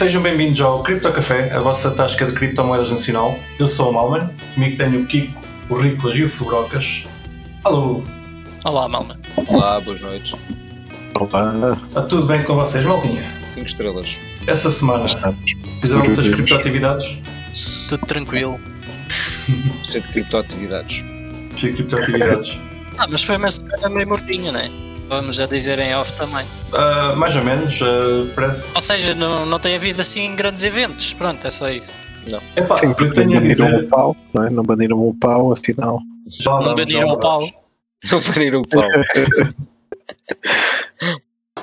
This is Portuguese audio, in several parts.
Sejam bem-vindos ao Cripto Café, a vossa tasca de criptomoedas nacional. Eu sou o Malman, comigo tenho o Kiko, o Riclas e o Fubrocas. Alô, Olá, Malman. Olá, boas noites. Olá. está tudo bem com vocês, maltinha? 5 estrelas. Essa semana fizeram muitas criptoatividades? Tudo tranquilo. Cheio de criptoatividades. Fiz criptoatividades. Ah, mas foi uma semana meio mortinha, não é? Vamos já dizer em off também. Ah, mais ou menos, ah, parece. Ou seja, não, não tem havido assim grandes eventos. Pronto, é só isso. Epá, Sim, eu tenho a não baniram dizer. o pau, não é? Não baniram o pau, afinal. Já Não baniram o pau. Não pariram o pau.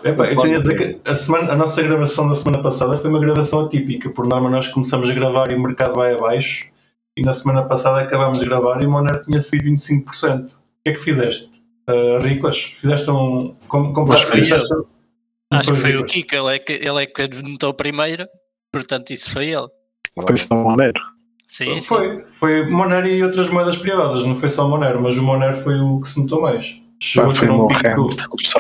Epá, eu tenho a dizer que a, semana, a nossa gravação da semana passada foi uma gravação atípica. Por norma, nós começamos a gravar e o mercado vai abaixo. E na semana passada acabámos de gravar e o Monero tinha subido 25%. O que é que fizeste? Uh, Riclas? Fizeste um. Com, compraste, foi fizeste- Acho que foi o? Kiko, ele é que, ele é que anotou primeiro. Portanto, isso foi ele. Foi só um Monero. Sim, sim. Foi, foi Monero e outras moedas privadas, não foi só Monero, mas o Monero foi o que se notou mais. Chegou a Foi ter o um meu pico.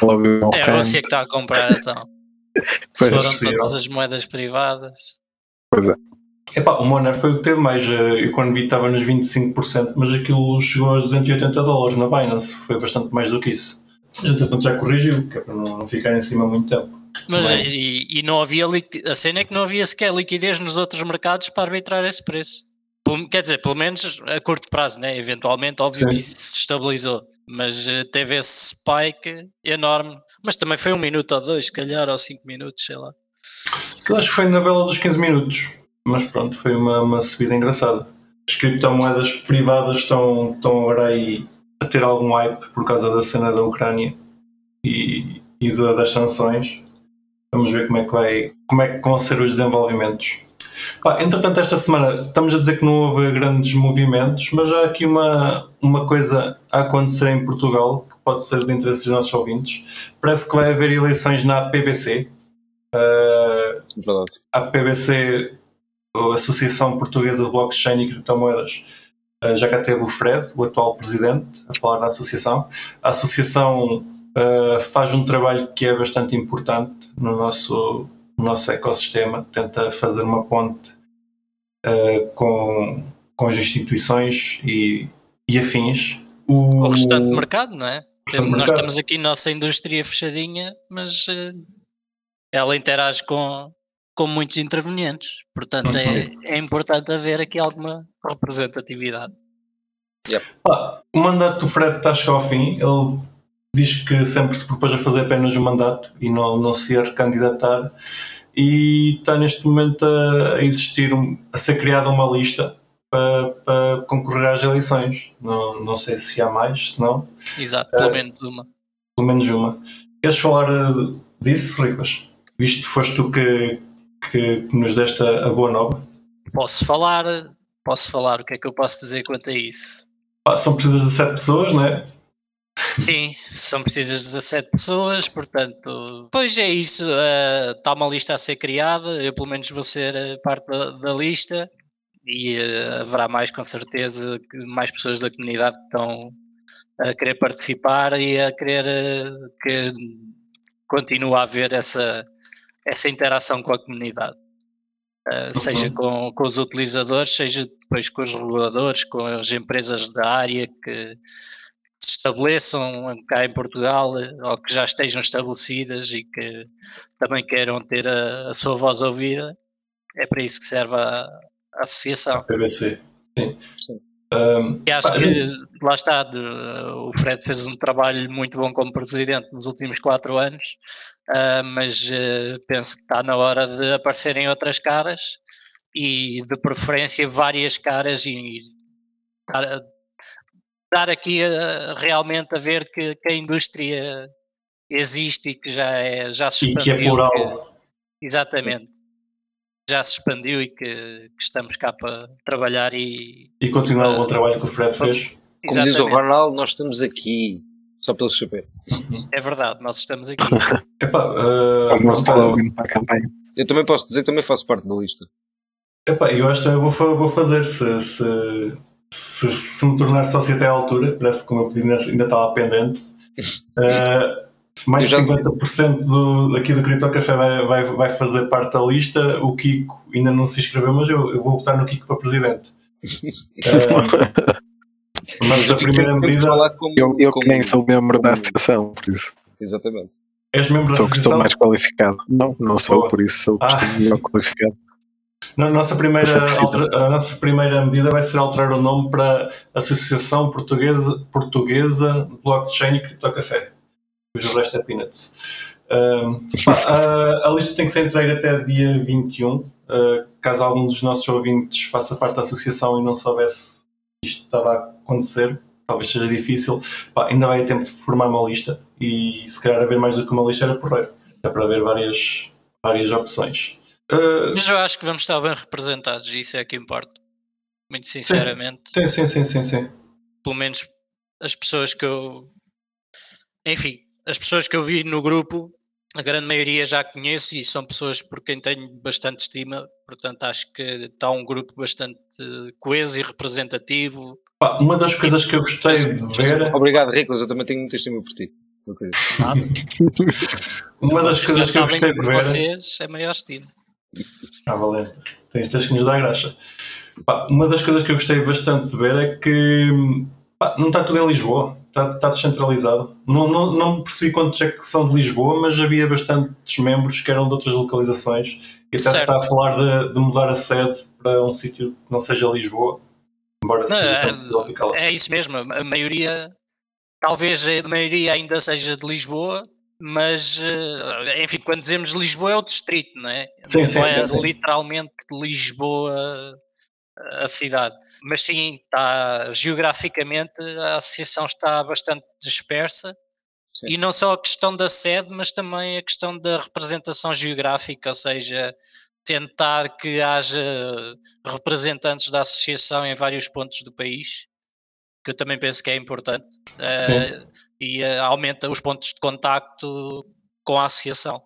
O o meu É você que está a comprar então. Se é foram todas as moedas privadas. Pois é. Epá, o Monero foi o que teve mais. eh, Eu quando vi estava nos 25%, mas aquilo chegou aos 280 dólares na Binance, foi bastante mais do que isso. Mas entretanto já corrigiu, que é para não, ficar em cima muito tempo. Mas e, e não havia a cena é que não havia sequer liquidez nos outros mercados para arbitrar esse preço. Quer dizer, pelo menos a curto prazo, né? eventualmente, óbvio, Sim. isso se estabilizou. Mas eh, teve esse spike enorme. Mas também foi um minuto ou dois, se calhar, ou cinco minutos, sei lá. Eu acho que foi na bela dos 15 minutos, mas pronto, foi uma, uma subida engraçada. As criptomoedas privadas estão, estão agora aí a ter algum hype por causa da cena da Ucrânia e, e da- das sanções. Vamos ver como é que vai, como é que vão ser os desenvolvimentos. Pá, entretanto, esta semana estamos a dizer que não houve grandes movimentos, mas há aqui uma, uma coisa a acontecer em Portugal que pode ser de interesse dos nossos ouvintes. Parece que vai haver eleições na PBC. Uh, Verdade. a PBC, a Associação Portuguesa de Blockchain e Criptomoedas, eh, já cá teve o Fred, o atual presidente, a falar na associação. A associação eh, faz um trabalho que é bastante importante no nosso, no nosso ecossistema, tenta fazer uma ponte eh, com, com as instituições e, e afins. O, O restante mercado, não é? Nós mercado. temos aqui nossa indústria fechadinha, mas eh, ela interage com, com muitos intervenientes. Portanto, é, é importante haver aqui alguma representatividade. Pá, o mandato do Fred está a chegar ao fim. Ele diz que sempre se propôs a fazer apenas um mandato e não, não se ia recandidatar. E está neste momento a, a existir, um- a ser criada uma lista para, para concorrer às eleições. Não, não sei se há mais, se não, Exato, pelo Eh, menos uma. pelo menos uma. Queres falar eh, disso, Riclas? Visto que foste tu que, que, que nos deste a, a boa nova. Posso falar, posso falar, o que é que eu posso dizer quanto a isso? Pá, são precisas de sete pessoas, não é? Sim, são precisas 17 pessoas, portanto, pois é isso, eh, está uma lista a ser criada, eu pelo menos vou ser eh, parte da, da lista e eh, haverá mais com certeza que mais pessoas da comunidade que estão a querer participar e a querer eh, que continue a haver essa, essa interação com a comunidade. Eh, seja Uhum. com, com os utilizadores, seja depois com os reguladores, com as empresas da área que se estabeleçam cá em Portugal ou que já estejam estabelecidas e que também queiram ter a, a sua voz ouvida. É para isso que serve a, a associação. PBC. Sim. Ahm, E acho Pá, que lá está, o Fred fez um trabalho muito bom como presidente nos últimos quatro anos, ah, mas eh, penso que está na hora de aparecerem outras caras e de preferência várias caras e dar, dar aqui a- realmente a ver que, que a indústria existe e que já, é, já se e que é expandiu, plural. que- exatamente. Já se expandiu e que, que estamos cá para trabalhar e E continuar o bom trabalho que o Fred fez. Como diz o exatamente. Ronaldo, nós estamos aqui. Só pelo saber. É verdade, nós estamos aqui. Epá, É uh, o nosso pronto, slogan para a campanha. Eu também posso dizer que também faço parte da lista. epá, eu acho que também vou, vou fazer se, se, se, se me tornar sócio até à altura, parece que o meu pedido ainda, estava pendente. Uh, mais de Eu já- 50% do, daqui do Cripto Café vai, vai, vai fazer parte da lista. O Kiko ainda não se inscreveu, mas eu, eu vou votar no Kiko para presidente. Ah, mas a primeira medida. como- Eu, eu que nem sou membro da associação, por isso. Exatamente. És membro da Sou que estou associação? mais qualificado. Não, não sou, por isso sou Ah. melhor qualificado. Na nossa primeira, altera- a nossa primeira medida vai ser alterar o nome para Associação Portuguesa, Portuguesa de Blockchain e Cripto Café. Depois o resto é Peanuts. Ahm, pá, a, a lista tem que ser entregue até dia 21. Ah, caso algum dos nossos ouvintes faça parte da associação e não soubesse que isto estava a acontecer, talvez seja difícil, pá, ainda vai a tempo de formar uma lista e se calhar haver mais do que uma lista era porreiro. Dá para haver várias, várias opções. Ah, Mas eu acho que vamos estar bem representados, e isso é que importa. Muito sinceramente. Sim, sim, sim, sim, sim. Pelo menos as pessoas que eu. Enfim, as pessoas que eu vi no grupo, a grande maioria já conheço e são pessoas por quem tenho bastante estima, portanto acho que está um grupo bastante coeso e representativo. Pá, uma das coisas que eu gostei de ver, Obrigado, Riclas. Eu também tenho muita estima por ti. uma das coisas que eu gostei de ver, vocês é maior estima. ah, valente, tens, tens que nos dar graxa. Pá, uma das coisas que eu gostei bastante de ver é que pá, não está tudo em Lisboa, está, está descentralizado. Não, não, não percebi quantos é que são de Lisboa, mas havia bastantes membros que eram de outras localizações e até se Certo. está a falar de, de mudar a sede para um sítio que não seja Lisboa, embora Não, seja é- possível ficar lá. É isso mesmo, a maioria, talvez a maioria ainda seja de Lisboa, mas eh, enfim, quando dizemos Lisboa é o distrito, não é? Sim, não sim, é sim, sim. literalmente Lisboa eh, a cidade. Mas sim, está, geograficamente a associação está bastante dispersa. Sim. E não só a questão da sede, mas também a questão da representação geográfica, ou seja, tentar que haja representantes da associação em vários pontos do país, que eu também penso que é importante, eh, e eh, aumenta os pontos de contacto com a associação.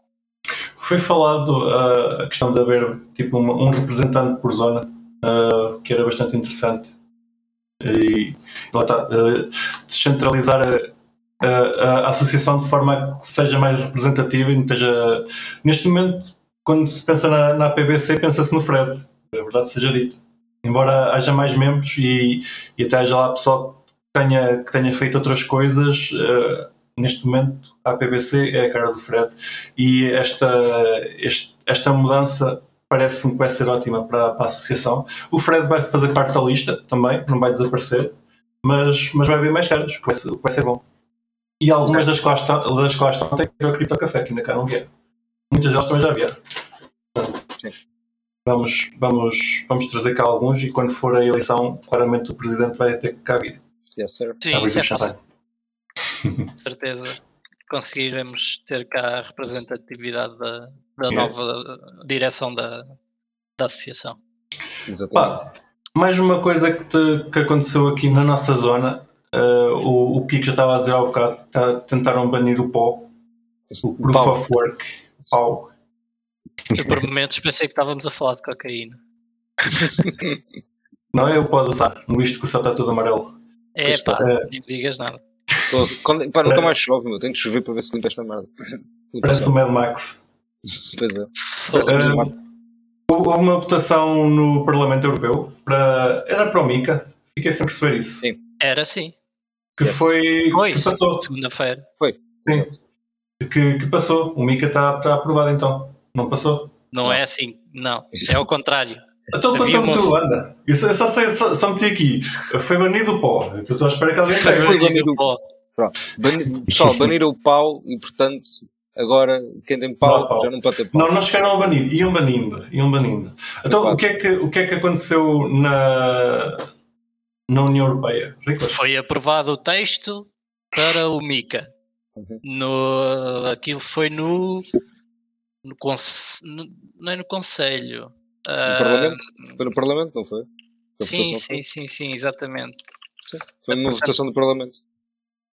Foi falado uh, a questão de haver tipo uma- um representante por zona, uh, que era bastante interessante. E lá está, uh, descentralizar a, a- a associação de forma a que seja mais representativa e não esteja. Neste momento, quando se pensa na, na PBC, pensa-se no Fred, a verdade seja dito. Embora haja mais membros e, e até haja lá pessoal que tenha, que tenha feito outras coisas, uh, neste momento a PBC é a cara do Fred e esta, este- esta mudança parece-me que vai ser ótima para, para a associação. O Fred vai fazer parte da lista também, não vai desaparecer, mas, mas vai haver mais caras, o que vai ser, vai bom. E algumas das que lá estão, das que lá estão têm que ir ao Cripto Café, que ainda cá não vieram. Muitas delas também já vieram. Sim. Vamos, vamos, vamos trazer cá alguns e quando for a eleição, claramente o presidente vai ter que cá vir. Yes, sir. Sim, Abrir isso é certeza conseguiremos ter cá a representatividade da, da É. nova direção da, da associação. Pá, mais uma coisa que, te- que aconteceu aqui na nossa zona, uh, o, o Kiko já estava a dizer há bocado, tá- tentaram banir o pó, o Proof of Work, pau. Eu por momentos pensei que estávamos a falar de cocaína. Não é o pó do usar, visto que o céu está todo amarelo. É Pois pá, é. nem me digas nada. Tô- quando- pá, nunca mais chove, meu. Tenho que chover para ver se limpa esta merda. Parece o Mad Max. Pois é. Uh, houve uma votação no Parlamento Europeu para. Era para o Mica, fiquei sem perceber isso. Sim. Era assim. Que Yes. foi. Foi, que passou. segunda-feira. Sim. Que, que passou. O Mica está, está aprovado então. Não passou? Não é assim, não. É ao contrário. Então conta-me uma- tu, anda. Isso, eu só sei, só, só meti aqui. Foi banido o pó. Estou à espera que alguém Foi banido. Pó. Bani- Pessoal, baniram o pau e, portanto, agora quem tem pau, Não pau. já não pode ter pau. Não, não chegaram a banir. Iam banindo. Iam banindo. Então, o que, é que, o que é que aconteceu na, na União Europeia? Foi aprovado o texto para o MICA. Uhum. No, aquilo foi no. no, conse- no- não é no Conselho. Ah, Parlamento? Foi no Parlamento, não foi? A sim, sim, sim, sim, exatamente. foi? Foi numa votação do Parlamento.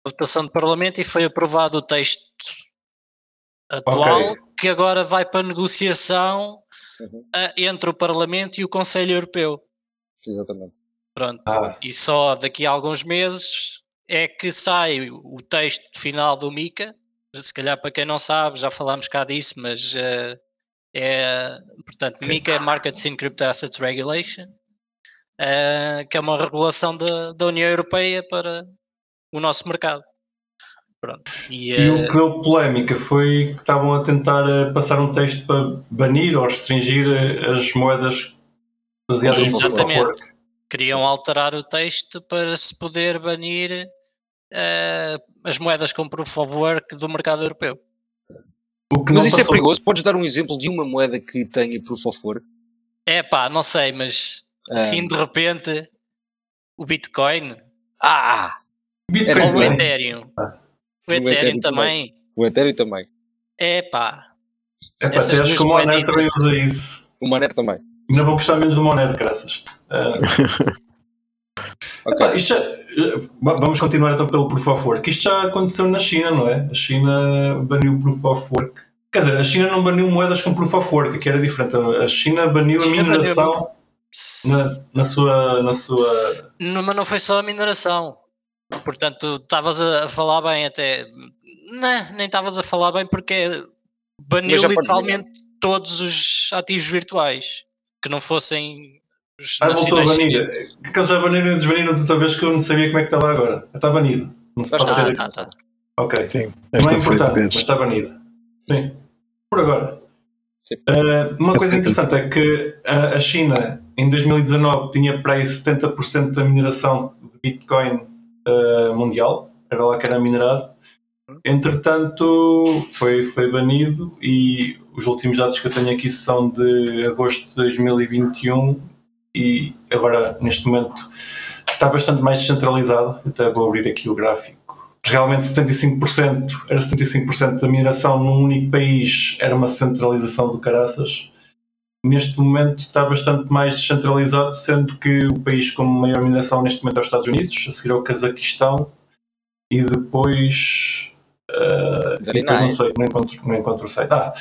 votação do Parlamento e foi aprovado o texto atual Ok. que agora vai para negociação Uhum. ah, entre o Parlamento e o Conselho Europeu. Exatamente. Pronto. Ah, E só daqui a alguns meses é que sai o texto final do MICA se calhar para quem não sabe, já falámos cá disso, mas eh, é, portanto, MiCA é Markets in Crypto Assets Regulation, eh, que é uma regulação da, da União Europeia para o nosso mercado. Pronto. E, E o eh, que deu polémica foi que estavam a tentar passar um texto para banir ou restringir as moedas baseadas no Exatamente. queriam alterar o texto para se poder banir eh, as moedas com proof of work do mercado europeu. O que Mas isso é passou- perigoso. Podes dar um exemplo de uma moeda que tenha proof of work? É pá, não sei, mas Ah. assim de repente o Bitcoin Ah! Bitcoin ou o também. Ethereum, Ah. o O Ethereum Ethereum também, O Ethereum também. é pá, É pá, acho que o Monero também usa isso. O Monero também. Ainda vão gostar menos do Monero, graças. Ah, Ok. Epá, isto já- eh, va- vamos continuar então pelo Proof of Work. Isto já aconteceu na China, não é? A China baniu o Proof of Work. Quer dizer, a China não baniu moedas com Proof of Work, que era diferente. A China baniu a China mineração na, na sua. Na sua Não, mas não foi só a mineração. Portanto, estavas a, a falar bem até. Não, nem estavas a falar bem porque baniu literalmente todos os ativos virtuais que não fossem os ah, voltou a banir. chineses. Que eles já baniram e desbaniram de outra vez que eu não sabia como é que estava agora. Está banido. Não se pode ter. tá, tá. Ok. Sim. Não é importante, mas está banido. Sim. Por agora. Sim. Uh, uma coisa interessante é que a, a China em 2019 tinha para aí 70% da mineração de Bitcoin uh, mundial, era lá que era minerado. Entretanto, foi, foi banido e os últimos dados que eu tenho aqui são de agosto de 2021 e agora, neste momento, está bastante mais descentralizado. Até vou abrir aqui o gráfico. Realmente 75%, era 75% da mineração num único país, era uma centralização do caraças. Neste momento está bastante mais descentralizado, sendo que o país com maior mineração neste momento é os Estados Unidos, a seguir é o Cazaquistão e depois. e Very depois não nice. sei, não encontro, não encontro o site. Ah,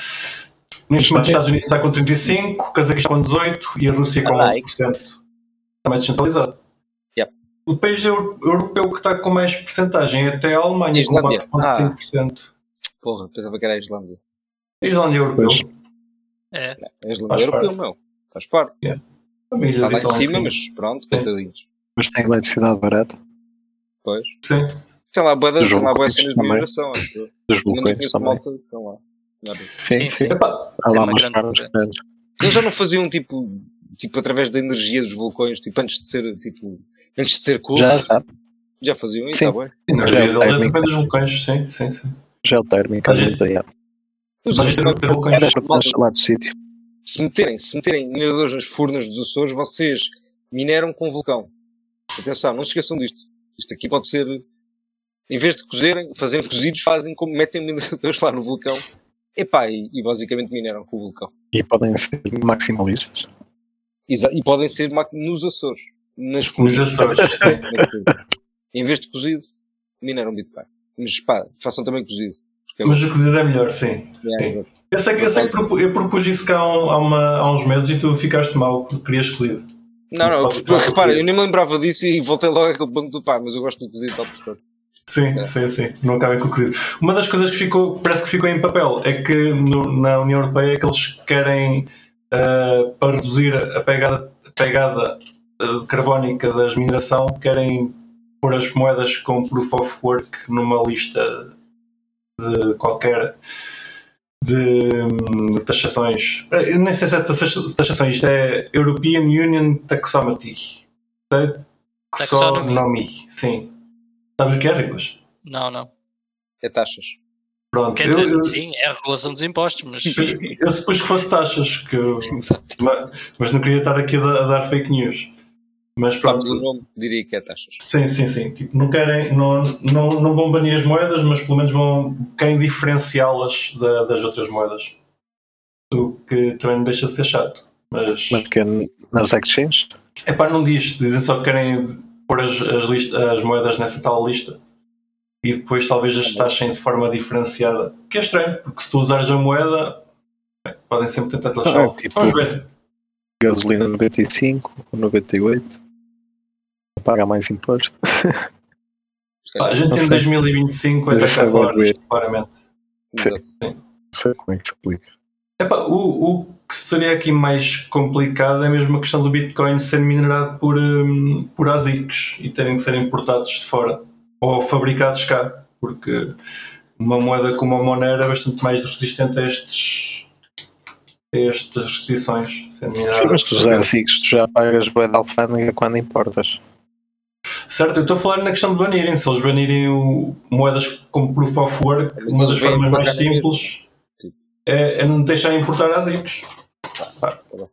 neste momento os Estados Unidos está com 35%, o Cazaquistão com 18% e a Rússia com Alright. 11%. Está mais descentralizado. Yep. O país euro- europeu que está com mais porcentagem é até a Alemanha, com Islândia. 4,5%. Porra, pensava que era a Islândia. A Islândia é europeu. É. A Islândia Faz é europeu, parte. meu. Faz parte. Também Está lá em cima, assim. mas pronto, coitadinhos. Mas tem eletricidade barata Pois. Sim. Tem lá boa, Dos tem lá boa vulcões cenas de mineração, acho dos conheço também. malta lá. Nada. Sim, Sim, sim. uma grande. Eles já não faziam tipo, tipo através da energia dos vulcões, tipo antes de ser, tipo, antes de ser cool, Já, já, já. faziam isso, está bem. a energia deles é depende dos vulcões, sim, sim, sim. Geotérmica, muito aí. Os outros, vulcões. Lá do sítio. se meterem, se meterem mineradores nas furnas dos Açores, vocês mineram com vulcão. Atenção, não se esqueçam disto. Isto aqui pode ser, em vez de cozerem, fazerem cozidos, fazem como metem mineradores lá no vulcão. Epá, e, e basicamente mineram com o vulcão. E podem ser maximalistas. Exa- e podem ser nos Açores. Nas Nos. Açores, sim. em vez de cozido, mineram Bitcoin. Mas pá, façam também cozido. É Mas o cozido é melhor, sim. É, sim. Eu sei que, eu, sei que propu- eu propus isso cá há, um- uma- há uns meses e tu ficaste mal porque querias cozido. Não, não, ficar repara, eu nem me lembrava disso e voltei logo àquele ponto do pá, mas eu gosto do cozido tal por Sim, É. sim, sim. Não acabem com o cozido. Uma das coisas que ficou, parece que ficou em papel é que no- na União Europeia é que eles querem, ah, para reduzir a pegada, a pegada ah, carbónica das mineração, querem pôr as moedas com proof of work numa lista de qualquer de, de taxações. Eu nem sei se é taxa- taxações, isto é European Union Taxonomy. Taxonomy. Taxonomy, sim. Sabes o que é, Ricos? Não, não. É taxas. Pronto, Quer eu, dizer, eu, sim, é a regulação dos impostos, mas eu supus que fosse taxas, que mas, mas não queria estar aqui a, dar- a dar fake news. Mas Pronto, pronto, o nome diria que é taxas. sim, sim, sim. Tipo, não querem, não, não, não vão banir as moedas, mas pelo menos vão querem diferenciá-las da- das outras moedas. O que também não deixa de ser chato. Mas, Mas que é nas exchanges. é pá, não diz. Dizem só que querem pôr as, as, lista- as moedas nessa tal lista e depois talvez as taxem de forma diferenciada. Que é estranho, porque se tu usares a moeda, bem, podem sempre tentar taxar. Ah, tipo- Vamos ver. Gasolina 95 ou 98. Paga mais imposto. Pá, a gente em sei. 2025 vai Eu estar cá até ver. isto, claramente. Sim. Exato. Não sei como é que se aplica. Epá, o, o que seria aqui mais complicado é mesmo a questão do Bitcoin ser minerado por, hum, por ASICs e terem de ser importados de fora ou fabricados cá, porque uma moeda como a Monero é bastante mais resistente a estes a estas restrições. Minerada Sim, mas os ASICs tu já pagas bué de alfândega quando importas. Certo, eu estou a falar na questão de banirem. Se eles banirem o, moedas como Proof of Work, Mas uma das formas mais mesmo. simples é, é não deixar importar ASICs.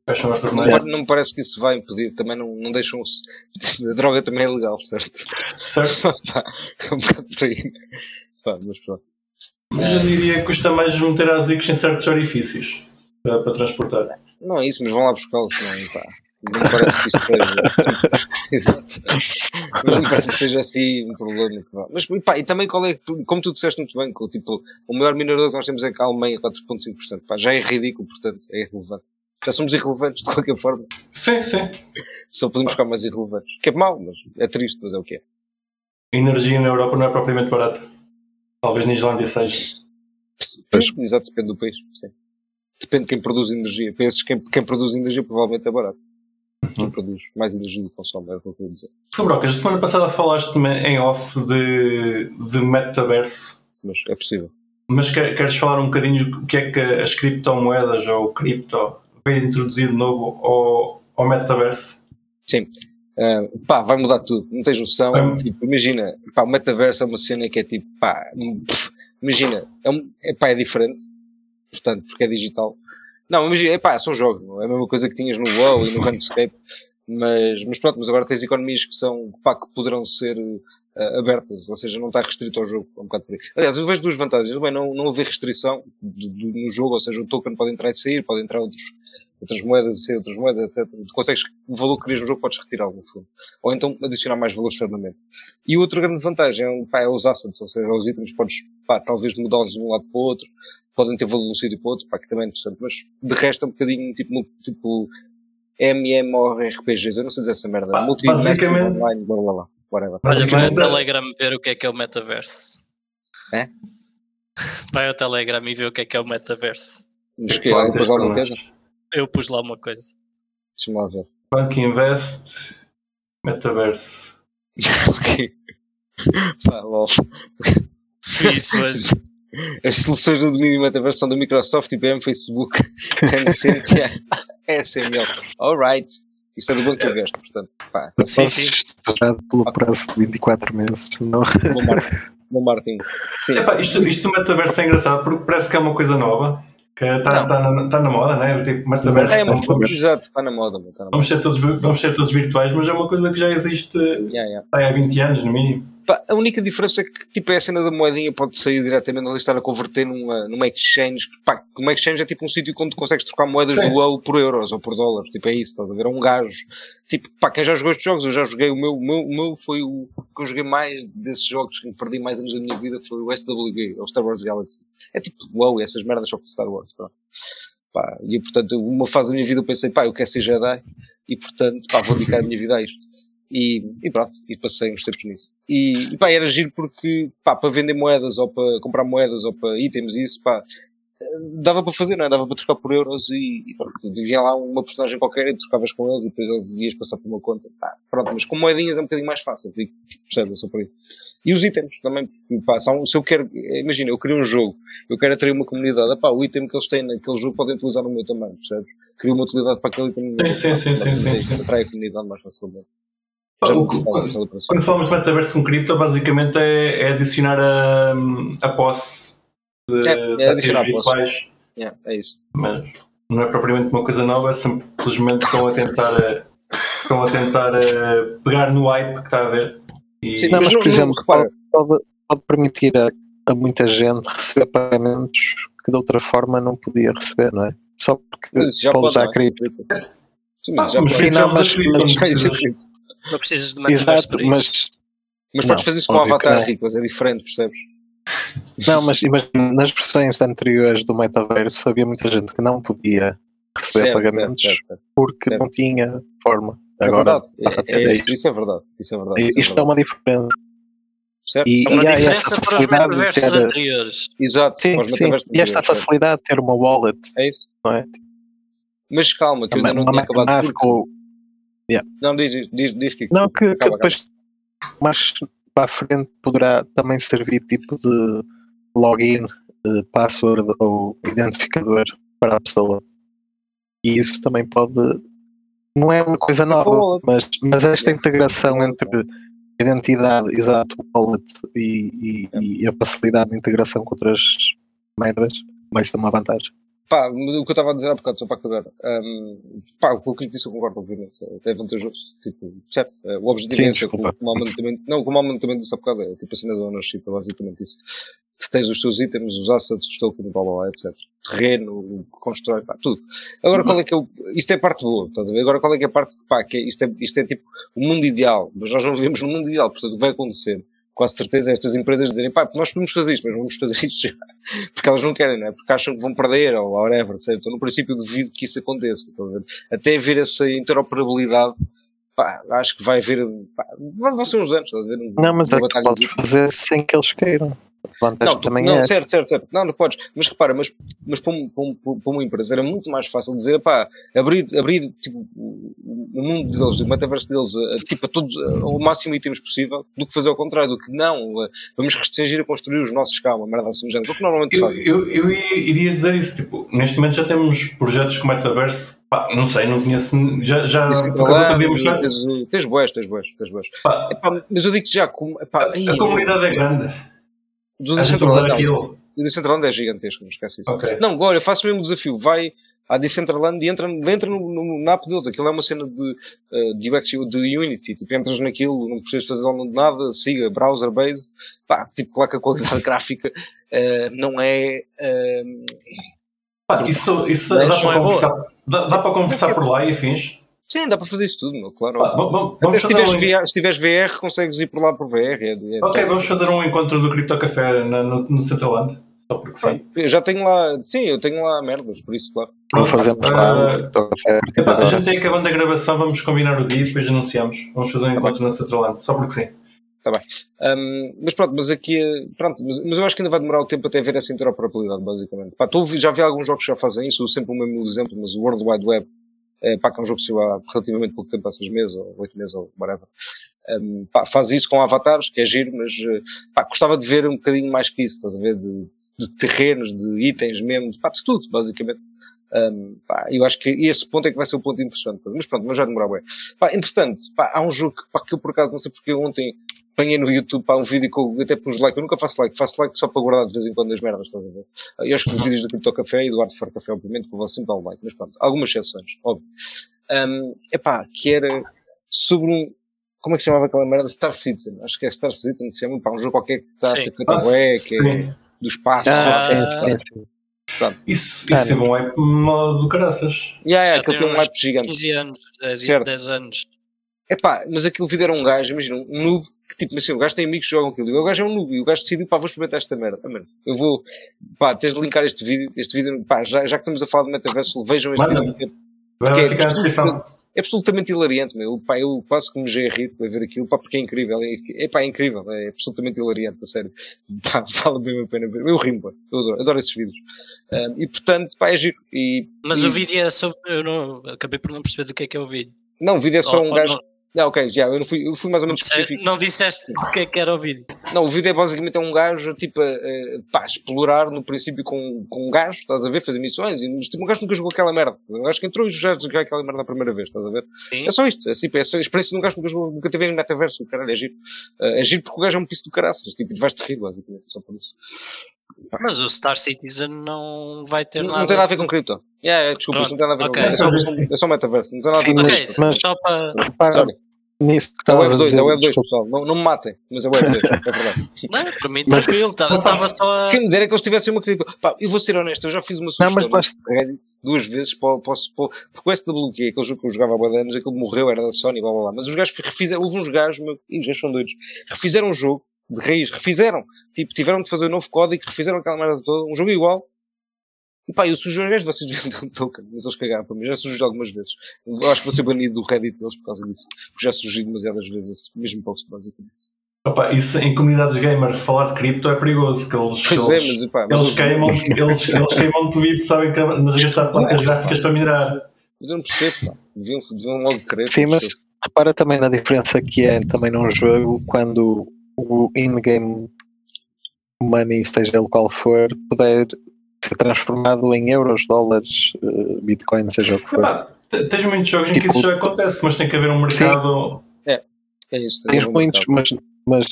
Fecham a Não, torneira. me- não me parece que isso vai impedir. Também não, não deixam. A droga também é legal, certo? Certo? É um bocado por aí. Pá, mas pronto. Mas eu diria que custa mais meter ASICs em certos orifícios para, para transportar. Não é isso, mas vão lá buscá-los, não, pá. Não me parece que seja. Não parece que seja assim um problema. Mas pá, e também qual é, como tu disseste muito bem, que o, tipo, o maior minerador que nós temos é a Alemanha, 4,5%. Pá, já é ridículo, portanto, é irrelevante. Já somos irrelevantes de qualquer forma. Sim, sim. Só podemos ficar mais irrelevantes. Que é mau, mas é triste, mas é o que é. A energia na Europa não é propriamente barata. Talvez na Islândia seja. Pois, exato, depende do país. Sim. Depende de quem produz energia. Para esses, quem, quem produz energia provavelmente é barato. Quem produz mais energia do que consome, é o que eu quero dizer. Tu, Brocas, a semana passada falaste-me em off de, de metaverso. Mas é possível. Mas quer- queres falar um bocadinho o que é que as criptomoedas ou o cripto veio introduzir de novo ao, ao metaverso? Sim. Ah, pá, vai mudar tudo. Não tens noção. Tipo, imagina, pá, o metaverso é uma cena que é tipo, pá, pff, imagina, é, um, é, pá, é diferente. Portanto, porque é digital. Não, imagina, é pá, são jogos. não É a mesma coisa que tinhas no WoW e no Runescape. Mas, mas pronto, mas agora tens economias que são, pá, que poderão ser ah, abertas. Ou seja, não está restrito ao jogo. É um bocado por aí. Aliás, eu vejo duas vantagens. Bem, não, não haver restrição do- do- no jogo, ou seja, o token pode entrar e sair, pode entrar outros, outras moedas e sair outras moedas, etc. Tu consegues, o valor que querias no jogo podes retirá-lo, no fundo. Ou então adicionar mais valor externamente. E outra grande vantagem é, pá, é os assets, ou seja, os itens podes, pá, talvez mudá-los de um lado para o outro, podem ter valor de um sítio para o outro, pá, que também é interessante, mas de resto é um bocadinho tipo, tipo MMORPGs, eu não sei dizer essa merda, Pá, basicamente- online, blá blá blá, whatever. Olha, vai ao Telegram ver o que é que é o metaverso. É? Vai ao Telegram e ver o que é que é o metaverso. Mas que, alguém pôs lá das coisa? Eu pus lá uma coisa. Deixa-me lá ver. Banco Invest, metaverso. Ok. Pá, lol. Se isso hoje. As soluções do domínio metaverso são da Microsoft, IBM, Facebook, Tencent a SML. Alright. Isto é do Banco Invest, portanto, pá, tá Sim, sim, pelo prazo de 24 meses. Não. bom marketing. Bom marketing. Sim, Epá, isto, isto do metaverso é engraçado porque parece que é uma coisa nova, que está tá na, tá na moda, né? Tipo, metaverso. é, mas vamos, vamos, exato, está na moda, está na moda. vamos ser todos, vamos ser todos virtuais, mas é uma coisa que já existe Yeah, yeah. há 20 anos, no mínimo. A única diferença é que tipo, é a cena da moedinha pode sair diretamente ali estar a converter numa, numa exchange. Pá, uma exchange é tipo um sítio onde consegues trocar moedas Sim. do WoW por euros ou por dólares. Tipo, é isso, estás a ver? É um gajo. Tipo, pá, quem já jogou estes jogos, eu já joguei o meu, o meu, o meu foi o que eu joguei mais desses jogos que perdi mais anos da minha vida foi o SWG, o Star Wars Galaxy. É tipo WoW essas merdas só que Star Wars, pronto. Pá, e portanto, uma fase da minha vida eu pensei, pá, eu quero ser Jedi e portanto, pá, vou dedicar a minha vida a isto. E, e pronto, e passei uns tempos nisso. E, e pá, era giro porque, pá, para vender moedas ou para comprar moedas ou para itens e isso, pá, dava para fazer, não é? Dava para trocar por euros e, e pronto, devia lá uma personagem qualquer e trocavas com eles e depois eles devias passar por uma conta. Pá, pronto, mas com moedinhas é um bocadinho mais fácil, percebe? Só por aí. E os itens também, porque, pá, são, se eu quero, imagina, eu queria um jogo, eu quero atrair uma comunidade, pá, o item que eles têm naquele jogo podem utilizar no meu também, percebes? Cria uma utilidade para aquele item. Sim, sim, sim, sim. Atrai a comunidade mais facilmente. Quando, falamos de metaverso com cripto, basicamente é, é adicionar a, a posse de, É, é virtuais, Yeah, é isso. mas não é propriamente uma coisa nova, simplesmente estão a tentar, estão a tentar a pegar no hype que está a haver. E, Sim, Não, mas mas, por exemplo, repara. pode, pode permitir a, a muita gente receber pagamentos que de outra forma não podia receber, não é? Só porque Já pode pode, usar é? cripto. Sim, mas Ah, já mas pode. não, já usa mas- cripto, não mas- precisas- Não precisas de metaverso Exato, para isso. mas, Mas Não, podes fazer isso com um que avatar, é diferente, percebes? não, mas imagina, nas versões anteriores do metaverso havia muita gente que não podia receber Certo, pagamentos certo, certo. porque certo. não tinha forma. É Agora, verdade. É, é é isso, isso é verdade. Isso é verdade. Isso é isto é verdade. uma diferença. certo? E- É uma e diferença para os metaversos ter- anteriores. Exato. Sim, para os sim. E esta facilidade de ter uma wallet. É isso. Não é? Mas calma, que eu ainda não tinha acabado. MetaMask ou- Não, diz, diz, diz que Não, que, que acaba, depois mais para a frente poderá também servir tipo de login, password ou identificador para a pessoa. E isso também pode. Não é uma coisa nova, mas, mas esta integração entre identidade, exato, wallet e, e- e a facilidade de integração com outras merdas vai ser uma vantagem. Pá, o que eu estava a dizer há bocado, só para acabar. Um, pá, o que Cristo disse eu concordo, obviamente. É vantajoso. Tipo, certo? Eh, O objetivo Sim, é esse, é como o Malman também, não, como o Malman também disse há bocado, é tipo a cena da ownership, é basicamente isso. Tu tens os teus itens, os assets, os tokens, blá blá blá, etc. Terreno, constrói, pá, tudo. Agora qual é que é o, isto é a parte boa, estás a ver? Agora qual é que é a parte, pá, que é, isto é, isto é tipo o mundo ideal, mas nós não vivemos no mundo ideal, portanto o que vai acontecer, quase certeza, estas empresas dizerem, pá, nós podemos fazer isto, mas vamos fazer isto já. Porque elas não querem, não é? Porque acham que vão perder ou whatever, etc. Então, no princípio, eu duvido que isso aconteça. Até haver essa interoperabilidade, pá, acho que vai haver, pá, vão ser uns anos, estás a ver? Não, mas é que batalha podes de- fazer sem que eles queiram. A vantagem não, tu- também não, é. certo, certo, certo. Não, não podes. Mas repara, mas, mas para, um- para, um- para uma empresa era muito mais fácil dizer, pá, abrir, abrir tipo, o, mundo deles, o metaverso deles, a, tipo, a todos, a- ao máximo itens possível, do que fazer ao contrário, do que não, a- vamos restringir a construir os nossos cá, uma merda assim, género, o que normalmente Eu, fazem. eu, eu iria dizer isso, tipo, neste momento já temos projetos com metaverso, pá, não sei, não conheço, já, já por acaso outro dia mostrar, Tens, o- tens boés, tens boés, tens boés. pá, Epá, mas eu digo-te já, como, epá, aí, a comunidade é grande, do Decentraland, aquilo, O Decentraland é gigantesco, não esquece isso. ok. Não, agora eu faço o mesmo desafio. Vai à Decentraland e entra, entra no, no, na app deles. Aquilo é uma cena de, eh, de UX, de Unity. Tipo, entras naquilo, não precisas fazer download de nada, siga, browser based. Pá, tipo, claro que a qualidade gráfica eh, não é. eh, Pá, isso, isso é- dá, para é conversar, dá, dá para conversar por lá e afins. Sim, dá para fazer isso tudo, meu, claro. Vamos- vamos, Até vamos se fazer tiveres, um, VR, se tiveres VR, consegues ir por lá por VR. É, é, ok, vamos fazer um encontro do Crypto Café na- no, no Centraland, só porque sim. Eu já tenho lá, sim, eu tenho lá merdas, por isso, claro. Pronto, fazemos ah, lá café a Epá, gente tem acabando a gravação, vamos combinar o dia e depois anunciamos. Vamos fazer um Tá encontro na Centraland, só porque sim. Um, mas pronto, mas aqui, pronto, mas, mas eu acho que ainda vai demorar o tempo até ver essa interoperabilidade, basicamente. Pá, já vi alguns jogos que já fazem isso, sempre o mesmo exemplo, mas o World Wide Web, é, pá, que é um jogo que saiu há relativamente pouco tempo, há seis meses, ou oito meses, ou whatever. Um, pá, faz isso com avatares, que é giro, mas, eh, pá, gostava de ver um bocadinho mais que isso, estás a ver, de, de terrenos, de itens mesmo, de, pá, de tudo, basicamente. Um, pá, eu acho que esse ponto é que vai ser o ponto interessante. Mas pronto, mas já demorar bem. Pá, entretanto, pá, há um jogo que, pá, que eu por acaso não sei porque ontem apanhei no YouTube pá, um vídeo que eu até pus like. Eu nunca faço like, faço like só para guardar de vez em quando as merdas, estás a ver? Eu acho que os vídeos do Crypto Café e do Arte Fora Café, obviamente, que eu vou sempre dar um like, mas pronto, algumas exceções, óbvio. Um, epá, que era sobre um. Como é que se chamava aquela merda? Star Citizen. Acho que é Star Citizen que se chama, pá, um jogo qualquer que está a ser que é do espaço. Ah, sim. Isso, isso teve um hype mal do caraças. Yeah, Já yeah, aquilo tem um hype gigante. 15 anos, 10, Certo. 10 anos. Epá, mas aquilo vídeo era um gajo, imagina, um noob, que tipo, assim, o gajo tem amigos que jogam aquilo, e o gajo é um noob, e o gajo decidiu, pá, vou experimentar esta merda. Ah, mano, eu vou, pá, tens de linkar este vídeo, este vídeo, pá, já, já que estamos a falar de metaverso, vejam este Manda. vídeo, porque Vai é ficar na descrição. É absolutamente hilariante, meu, pá, eu quase que me já rir para ver aquilo, pá, porque é incrível, é, é pá, é incrível, é absolutamente hilariante, a sério, pá, vale bem a pena ver, eu rimo, pá, eu adoro, adoro esses vídeos. Ah, e portanto, pá, é giro, e, Mas e- o vídeo é sobre. Eu não, acabei por não perceber do que é que é o vídeo. não, o vídeo é só Ou- um ou gajo, não- ah, ok, já, eu não fui, eu fui mais ou menos específico. Não disseste o que é que era o vídeo. Não, o vídeo é basicamente um gajo, tipo, a, a, pá, explorar no princípio com, com um gajo, estás a ver, fazer missões, e, tipo, um gajo nunca jogou aquela merda. Um gajo que entrou e já jogou aquela merda a primeira vez, estás a ver? Sim. É só isto, é, tipo, é só a experiência de um gajo que nunca, jogou, nunca teve em metaverso, caralho, é giro. Eh, é giro porque o gajo é um piso do caraças, tipo, e vais-te rir, basicamente, é só por isso. Mas o Star Citizen não vai ter Não, nada. não tem nada a ver com cripto. Yeah, yeah, desculpa, Pronto, não tem nada a ver ok. com é só, é só metaverso, não tem nada a ver com cripto. mas- só para. Sorry. nisso que É estavas Web a 2, dizer. é Web 2, desculpa. pessoal. Não, não me matem, mas é Web 2, é verdade. Não, para mim tranquilo, estava Não só a. Quem me dera é que eles tivessem uma cripto. Pá, eu vou ser honesto, eu já fiz uma Não, sugestão mas no Reddit duas vezes para, para, para, porque o SWQ, aquele jogo que eu jogava há de anos, aquele morreu, era da Sony, blá blá blá. Mas os gajos refizeram, houve uns gajos, meu, e os gajos são doidos, refizeram o jogo de raiz, refizeram. Tipo, tiveram de fazer um novo código, refizeram aquela merda toda, um jogo igual. E pá, eu sugiro aos gajos, vocês deviam ter um token, mas eles cagaram para mim, já sugeri algumas vezes. Eu acho que vou ser banido do Reddit deles por causa disso, porque já sugeri demasiadas vezes esse mesmo post, basicamente. Opa, isso em comunidades gamer, falar de cripto é perigoso, que eles, Pois é, eles, mas, pá, mas eles queimam, eles, eles queimam tu e sabem que andas a gastar placas gráficas para minerar. Mas eu não percebo, pá. Deviam, deviam logo querer. Sim, mas repara também na diferença que é também num jogo quando o in-game money, seja ele qual for, puder ser transformado em euros, dólares, eh, bitcoin, seja o que for. Epá, tens muitos jogos em que isso já acontece, mas tem que haver um mercado. É isso, Tens um muitos, mas, mas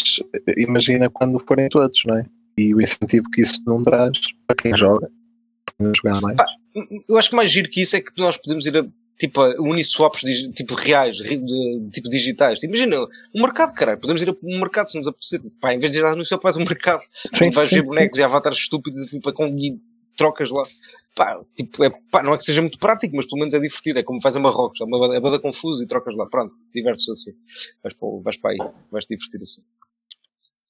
eh, imagina quando forem todos, não é? E o incentivo que isso não traz para quem joga, para não jogar mais. Eu acho que mais giro que isso é que nós podemos ir a tipo uniswaps tipo reais, de, tipo digitais. Tipo, Imagina, um mercado, caralho, podemos ir a um mercado se nos apetecer. Pá, em vez de ir lá no seu, faz um mercado. Sim, onde vais sim, ver bonecos e avatares estúpidos e para conseguir trocas lá. Pá, tipo, é, pá, não é que seja muito prático, mas pelo menos é divertido. É como faz a Marrocos, é uma é bada confuso e trocas lá. Pronto, divertes assim. Vais para, vais para aí, vais te divertir assim.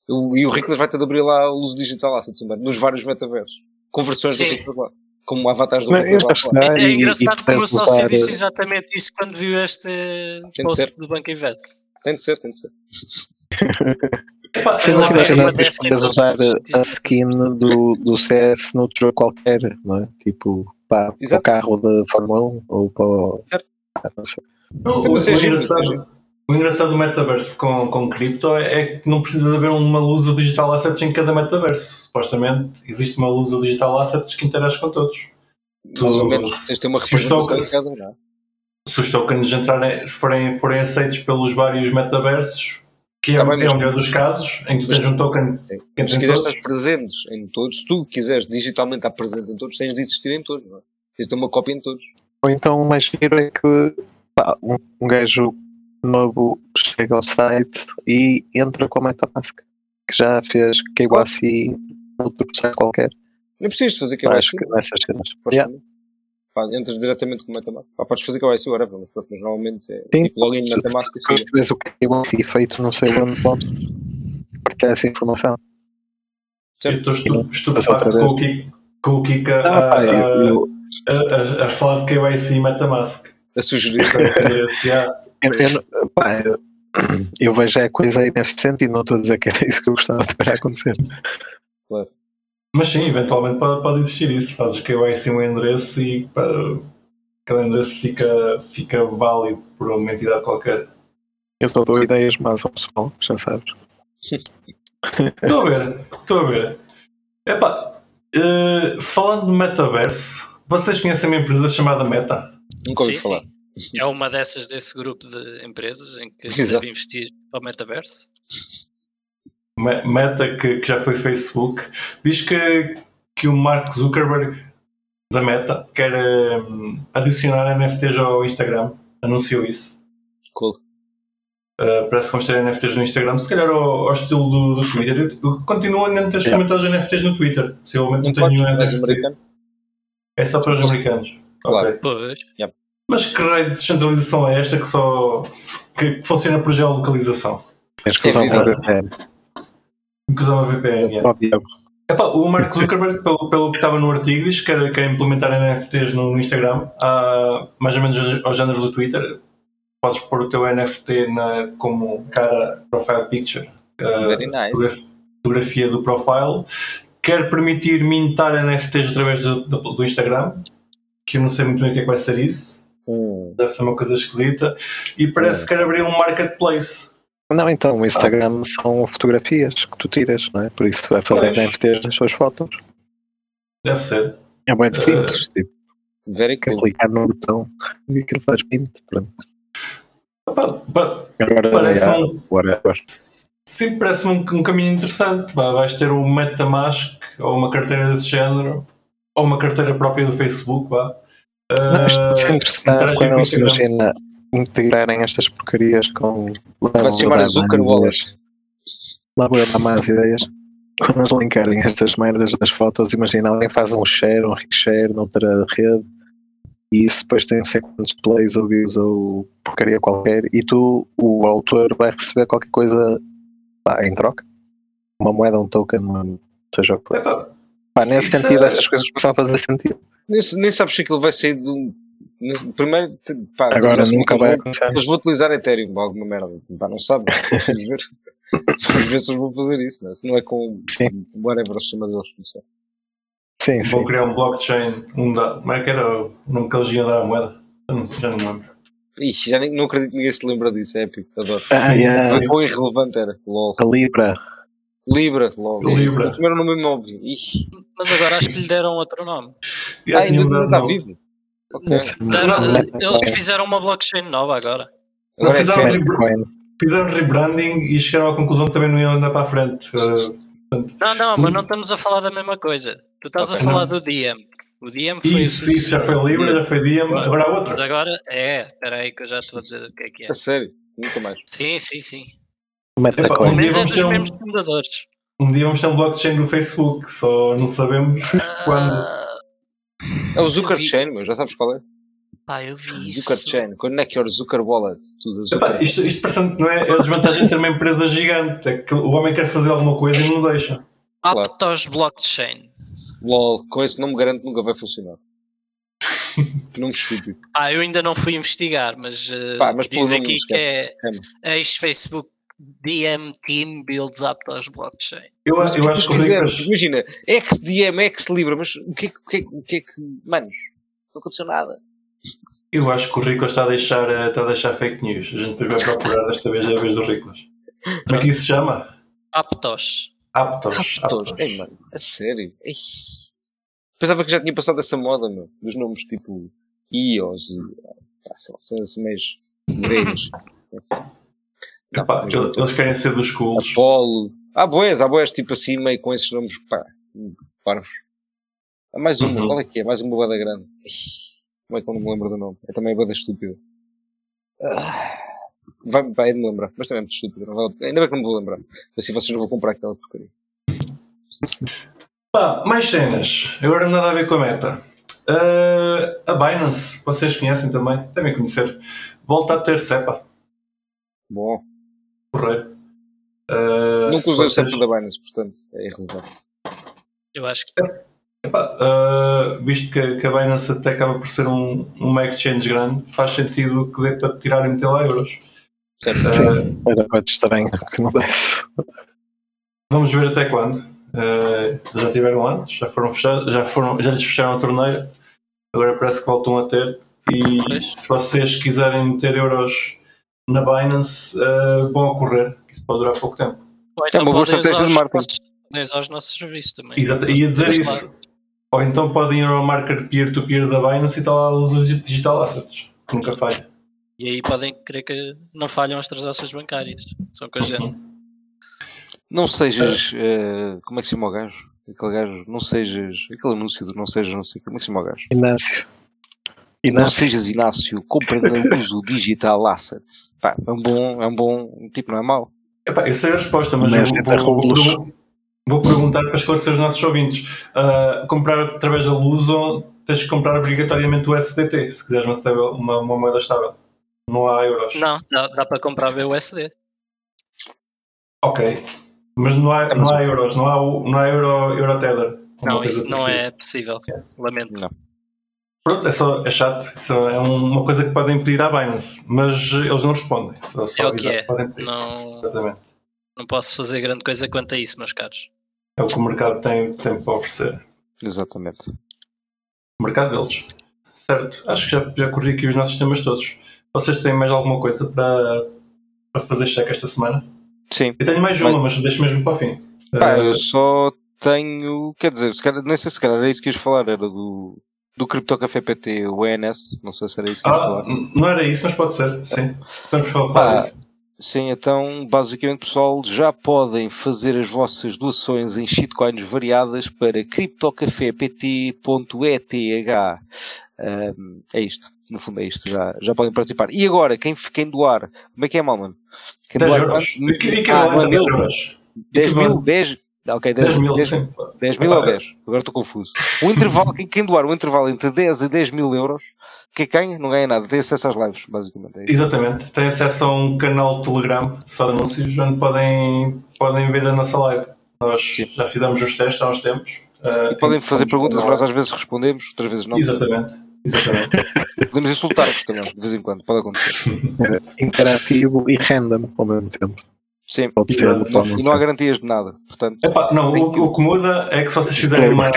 O- e o Rickles vai ter de abrir lá o uso digital também, nos vários metaversos. Conversões do Sim. Lá. Como avatares do Não, É e- e engraçado que o meu sócio disse exatamente isso quando viu este de post do Banco Invest. Tem de ser, tem de ser. Epá, mas não- Exatamente. imagina uma que podes que usar a skin do, do CS noutro jogo qualquer, não é? Tipo, pá, para o carro da Fórmula 1 ou para o. Ah, não sei. O, o- o O engraçado do metaverso com, com cripto é, é que não precisa de haver uma luz do digital assets em cada metaverso. Supostamente existe uma luz do digital assets que interage com todos. Tu- menos, ter uma se os tokens- de cada é? Se os tokens entrarem, se forem, forem aceitos pelos vários metaversos, que é, é o melhor dos casos, em que tu tens um token que Se entra em quiseres estar presentes em todos, se tu quiseres digitalmente estar presente em todos, tens de existir em todos, não é? Tens de ter uma cópia em todos. Ou então o mais giro é que pá, um, um gajo novo chega ao site e entra com a MetaMask, que já fez KYC noutro site qualquer. Não precisas fazer KYC. acho que nessas cenas. Yeah. Pá, entras diretamente com o MetaMask. Pá, podes fazer KYC agora, mas normalmente é Sim. tipo login MetaMask e Se assim. tu vês o KYC feito não sei onde, podes partilhar essa informação. Eu estou estu- estupefacto com o Kika, com o Kika Ah, a, a, a, a, a falar de KYC e MetaMask. A sugerir. Eu, eu não- pá, eu- eu vejo a coisa aí neste sentido, não estou a dizer que era isso que eu gostava de ver acontecer. Mas sim, eventualmente pode, pode existir isso. Fazes KYC um endereço e pá, aquele endereço fica, fica válido por uma entidade qualquer. Eu só dou ideias más ao pessoal, já sabes. Estou a ver, estou a ver. Epá, eh, falando de metaverso, vocês conhecem uma empresa chamada Meta? Nunca ouvi falar. sim. É uma dessas desse grupo de empresas em que se Exato. deve investir para o metaverso. Me- Meta, que, que já foi Facebook, diz que, que o Mark Zuckerberg da Meta quer hum, adicionar NFTs ao Instagram. Anunciou isso. Cool. Uh, parece que vamos ter NFTs no Instagram, se calhar ao, ao estilo do, do Twitter. Eu, eu continuo a não ter experimentado os NFTs no Twitter. Possivelmente não Não tenho nenhum NFT. É só para os americanos. Claro. Ok. Pois. Mas que raio de descentralização é esta que só que funciona por geolocalização? Tens que usar É uma. VPN. Que usa uma VPN. Óbvio. Epá, o Mark Zuckerberg, pelo, pelo que estava no artigo, diz que quer, quer implementar NFTs no, no Instagram, ah, mais ou menos ao género do Twitter. Podes pôr o teu NFT na, como cara profile picture, ah, Very nice. fotograf- fotografia do profile. Quer permitir mintar NFTs através do, do, do Instagram, que eu não sei muito bem o que é que vai ser isso. Hum. Deve ser uma coisa esquisita. E parece que quer abrir um marketplace. Não, então o Instagram são fotografias que tu tiras, não é? Por isso vai fazer Pois. NFTs das suas fotos. Deve ser. É muito simples. Tipo, Very cool. clicar no botão e aquilo faz mint. Pronto. Agora, Parece yeah, um- whatever. Sim, parece-me um, um caminho interessante. Vá, vais ter um MetaMask ou uma carteira desse género, ou uma carteira própria do Facebook. Vá. Ser Ah, interessante quando eles imagina integrarem estas porcarias com. Vai se chamar Zucker Wallet. Lá vou eu dar más ideias. Quando eles linkarem estas merdas das fotos, imagina alguém faz um share, um reshare noutra rede e isso depois tem quantos plays ou views ou porcaria qualquer e tu, o autor, vai receber qualquer coisa pá, em troca. Uma moeda, um token, seja o que for. Pá, nesse Isso sentido, é- estas coisas começam a fazer sentido. Nem, nem sabes se aquilo vai sair de um. Primeiro, pá, Agora nunca vai acontecer. Eles vão utilizar Ethereum ou alguma merda. Pá, não sabes. Vamos ver. Vamos ver se eles vão fazer isso, não é? Se não é com Sim. whatever se chama deles começar. Sim, sim. Vão criar um blockchain. Um da, como é que era o nome que eles iam dar à moeda? Não, já não me lembro. Ixi, já nem, não acredito que ninguém se lembra disso, é épico. Adoro. Ah, yeah. Foi quão irrelevante era. LOL. A Libra. Libra, LOL. Libra. O primeiro nome mesmo óbvio. Ixi. Mas agora acho que lhe deram outro nome. Ah, ainda não está vivo. Deram- eles fizeram uma blockchain nova agora. Agora é fizeram rebranding e chegaram à conclusão que também não iam andar para a frente. Uh, Não, não, mas não estamos a falar da mesma coisa. Tu estás a falar do DM. O DM foi isso, isso já foi Libra, já foi Diem, agora há Mas outra. agora é, espera aí que eu já te vou dizer o que é que é. A sério. Nunca mais. Sim, sim, sim. Pelo Metacoin. dia menos é dos um- mesmos fundadores. Um dia vamos ter um blockchain do Facebook, só não sabemos quando. Ah, É o Zucker Chain, meu. Já sabes qual é? pá, eu vi isso. Zucker Chain. Connect your Zucker Wallet the Epá, Zucker. isto, isto parece que não é, é a desvantagem de ter uma empresa gigante. É que o homem quer fazer alguma coisa e não deixa. Aptos Blockchain. LOL. Com esse nome garanto que nunca vai funcionar. que nome estúpido. Ah, eu ainda não fui investigar, mas, uh, Pá, mas diz aqui não que é É. ex-Facebook DM Team Builds Aptos Blockchain. Eu, acho- eu Mas acho que o Ricas. Imagina, XDM, X-Libra, mas o que é que. O que é, que- o que, é que manos, não aconteceu nada. Eu acho que o Ricos está a deixar, eh, está a deixar fake news. A gente depois vai procurar desta vez é a vez do Ricos. Como é que isso se chama? Aptos. Aptos. Todos. Aptos. Ei, mano, a sério. Ei. Pensava que já tinha passado essa moda, meu. Dos nomes tipo IOS e. Pá, sei lá, cenas assim gregos. Não, Epá, ele- eles querem ser dos cools. Apolo. Há boés, há boés tipo assim, meio com esses nomes, pá, parvos. Há mais uma, Uhum. qual é que é? Mais uma boeda grande. Como é que eu não me lembro do nome? É também boeda estúpida. Ah, vai, vai de me lembrar, mas também é muito estúpida. não vale- Ainda bem que não me vou lembrar. Assim vocês não vão comprar aquela porcaria. Pá, mais cenas. Agora nada a ver com a meta. Eh, a Binance, vocês conhecem também, devem conhecer. Volta a ter CEPA, Bom, correio. Eh, nunca se usei o CEPA da Binance, portanto, é irrelevante. Eu acho que Epá, uh, visto que, que a Binance até acaba por ser um, uma exchange grande, faz sentido que dê para tirar e meter lá euros. Uh, Era muito estranho que não desse. vamos ver até quando. Uh, já tiveram antes, já foram fechados, já, foram, já lhes fecharam a torneira, agora parece que voltam a ter. E Pois. se vocês quiserem meter euros na Binance, uh, vão a correr, que isso pode durar pouco tempo. ou então uma boa podem usar estratégia de marketing. podem usar os nossos serviços também. Exato, ia dizer isso. Ou então podem ir ao market peer-to-peer da Binance e está lá os digital assets, que nunca falha. E aí podem crer que não falham as transações bancárias. São com a gente. Não sejas. eh, como é que se chama o gajo? Aquele gajo. Não sejas. Aquele anúncio do não sejas, não sei. Como é que se chama o gajo? Inácio. Não Inácio. sejas Inácio, compra no uso digital assets. Pá, é um bom, é um bom, tipo, não é mau. Epá, eu sei a resposta, mas Mas eu é vou, vou, vou perguntar para esclarecer os nossos ouvintes. Ah, comprar através da Luso, tens que comprar obrigatoriamente o SDT, se quiseres uma, estável- uma, uma moeda estável. Não há euros. Não, dá, dá para comprar BUSD. Ok. Mas não há, não há euros, não há, não há euro, euro tether. Não, isso não parecida. é possível. Lamento. Não. Pronto, é, só, é chato. Isso é um- uma coisa que podem pedir à Binance, mas eles não respondem. Só, só É o que é. podem pedir. Não, Exatamente. não posso fazer grande coisa quanto a isso, meus caros. É o que o mercado tem, tem para oferecer. Exatamente. O mercado deles. Certo. Acho que já, já corri aqui os nossos temas todos. Vocês têm mais alguma coisa para, para fazer cheque esta semana? Sim. Eu tenho mais uma, mas deixo mesmo para o fim. Pá, Eh, eu só tenho. Quer dizer, se calhar, nem sei se calhar era isso que ias falar, era do, do Crypto Café PT, o ENS. Não sei se era isso que ah, falar. não era isso, mas pode ser, sim. Vamos falar Pá, disso. Sim, então, basicamente, pessoal, já podem fazer as vossas doações em shitcoins variadas para criptocafept.eth. Um, é isto, no fundo é isto, já, já podem participar. E agora, quem, quem doar, como é que é, mal, mano? Quem 10 doar euros. quanto? Equi- Ah, Equivalente não é a 10 mil? euros. 10 mil? Equivalente. 10? Ok, 10, 10 mil, 10 sim. 10 mil ou Epá, 10? Agora estou confuso. O intervalo, quem, quem doar o intervalo entre 10 e 10 mil euros, quem ganha? Não ganha nada, tem acesso às lives, basicamente. É. Exatamente. Tem acesso a um canal de Telegram só de anúncios onde podem, podem ver a nossa live. Nós já fizemos os testes há uns tempos. eh, E podem fazer perguntas, nós às vezes respondemos, outras vezes não. Exatamente. Exatamente. Podemos insultar-vos também, de vez em quando, pode acontecer. Era interativo e random ao mesmo tempo. Sim, Pode ser, Exato. pode e não não há garantias de nada. Portanto, Epá, não, o, o que muda é que se vocês fizerem uma,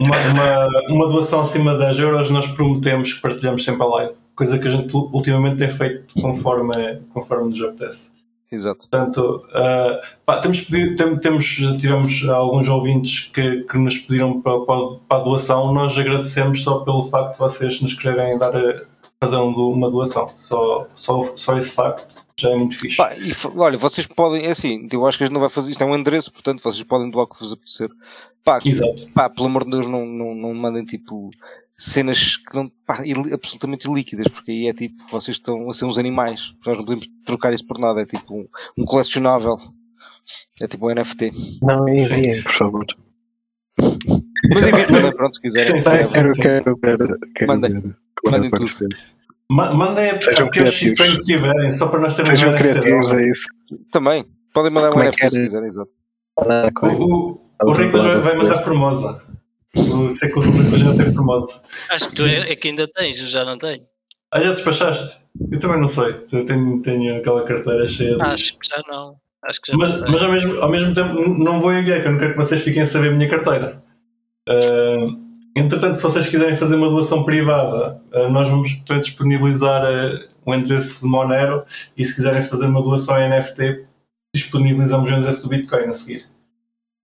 uma, uma, uma doação acima de 10 euros, nós prometemos que partilhamos sempre a live. Coisa que a gente ultimamente tem feito conforme, conforme nos apetece. exato. Portanto, ah, pá, temos, pedido, tem- temos, tivemos alguns ouvintes que, que nos pediram para, para, para a doação. Nós agradecemos só pelo facto de vocês nos quererem dar a- fazer um uma doação. Só, só, só esse facto já é muito fixe. Pá, e olha, vocês podem, é assim, eu acho que a gente não vai fazer isto, é um endereço, portanto vocês podem doar o que vos apetecer. Pá, Exato. pá, pelo amor de Deus, não, não, não mandem tipo cenas que não, pá, absolutamente ilíquidas, porque aí é tipo, vocês estão a ser uns animais, nós não podemos trocar isso por nada, é tipo um, um colecionável, é tipo um NFT. Não, enviem, por favor. Mas enfim, também, pronto, se quiserem. Sim, sim, quero, sim. quero ver. Quero Mandem. ver. Quando Mandem tudo. Mandem a, Sejam a pior criativos. shitcoin que tiverem, só para nós termos um Sejam NFT. criativos, é isso. Também, podem mandar um Como é NFT que se quiserem, exato. O, o, o vai, vai mandar Formosa. O, sei que o Riclas já tem Formosa. Acho que tu é, é que ainda tens, eu já não tenho. Ah, já despachaste? Eu também não sei. Eu tenho, tenho aquela carteira cheia de. Acho que já não. Acho que já Mas, mas ao, mesmo, ao mesmo tempo não vou enviar, que eu não quero que vocês fiquem a saber a minha carteira. Ah, entretanto, se vocês quiserem fazer uma doação privada, ah, nós vamos disponibilizar ah, o endereço de Monero e se quiserem fazer uma doação em NFT, disponibilizamos o endereço do Bitcoin a seguir.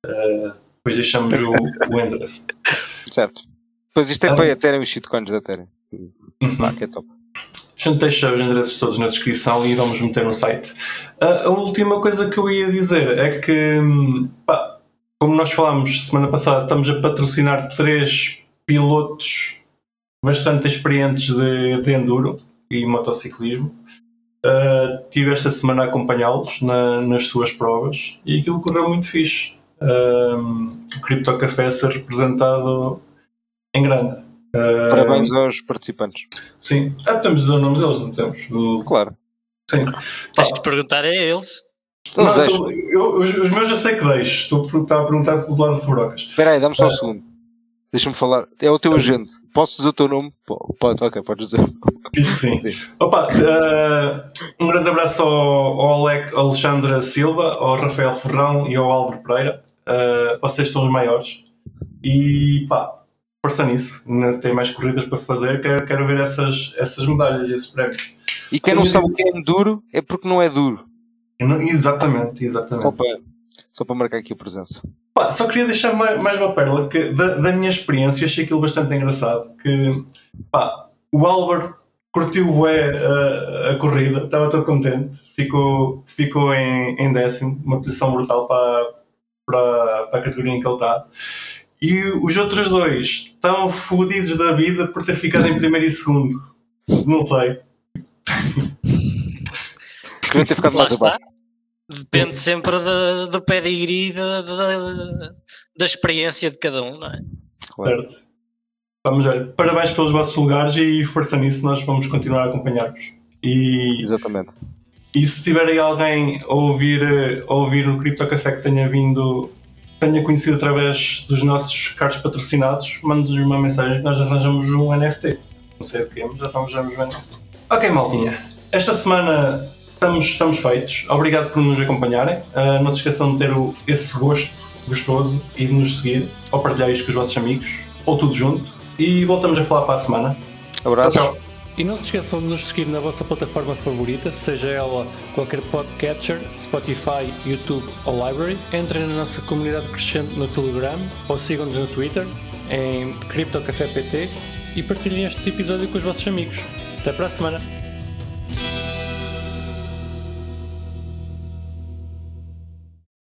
Ah, depois deixamos o, o endereço. Certo. Pois isto é Ah. para Ethereum e shitcoins da Ethereum. Uhum. Que é top. A gente deixa os endereços todos na descrição e vamos meter no site. A, a última coisa que eu ia dizer é que, hum, pá, como nós falámos semana passada, estamos a patrocinar três pilotos bastante experientes de, de enduro e motociclismo. Uh, tive esta semana a acompanhá-los na- nas suas provas e aquilo correu muito fixe. Um, o Crypto Café a ser representado em grande. Uh, Parabéns aos participantes. Sim, ah, temos os nomes deles, não temos? Do- Claro. Sim. Tens que perguntar a eles. Não, tu- eu- os, os meus eu sei que deixo. Estou a perguntar, a perguntar pelo lado de Furocas. Espera aí, dá-me só um Ah. segundo. Deixa-me falar. É o teu agente. Posso dizer o teu nome? Pode, ok, podes dizer. Diz que sim. Opa, eh, um grande abraço ao, ao Alec, ao Silva, ao Rafael Ferrão e ao Álvaro Pereira. Eh, vocês são os maiores. E pá, força nisso. Ainda tem mais corridas para fazer. Quero, quero ver essas, essas medalhas e esses prémios. E quem não sabe o que é enduro é porque não é duro. Não- exatamente, exatamente. Só para, só para marcar aqui a presença. Pá, só queria deixar mais, mais uma pérola que da, da minha experiência achei aquilo bastante engraçado. Que pá, o Álvaro curtiu bué a, a corrida, estava todo contente, ficou, ficou em, em décimo, uma posição brutal para, para, para a categoria em que ele está. E os outros dois estavam fodidos da vida por ter ficado em primeiro e segundo. Não sei. Queria ter ficado Lá mais abaixo. está. Depende sempre da- do pedigree, da, da, da experiência de cada um, não é? Claro. Certo. Vamos ver. Parabéns pelos vossos lugares e força nisso, nós vamos continuar a acompanhar-vos. E Exatamente. E se tiver aí alguém a ouvir, a ouvir o Cripto Café que tenha vindo, tenha conhecido através dos nossos cards patrocinados, mande-nos uma mensagem que nós arranjamos um NFT. Não sei de quê, mas arranjamos um NFT. Ok, maltinha. Esta semana estamos, estamos feitos. Obrigado por nos acompanharem. Ah, não se esqueçam de ter o- esse gosto gostoso e de nos seguir ou partilhar isto com os vossos amigos ou tudo junto. E voltamos a falar para a semana. Abraços. Tchau. E não se esqueçam de nos seguir na vossa plataforma favorita, seja ela qualquer podcatcher, Spotify, YouTube ou Library. Entrem na nossa comunidade crescente no Telegram ou sigam-nos no Twitter em CryptoCafépt e partilhem este episódio com os vossos amigos. Até para a semana!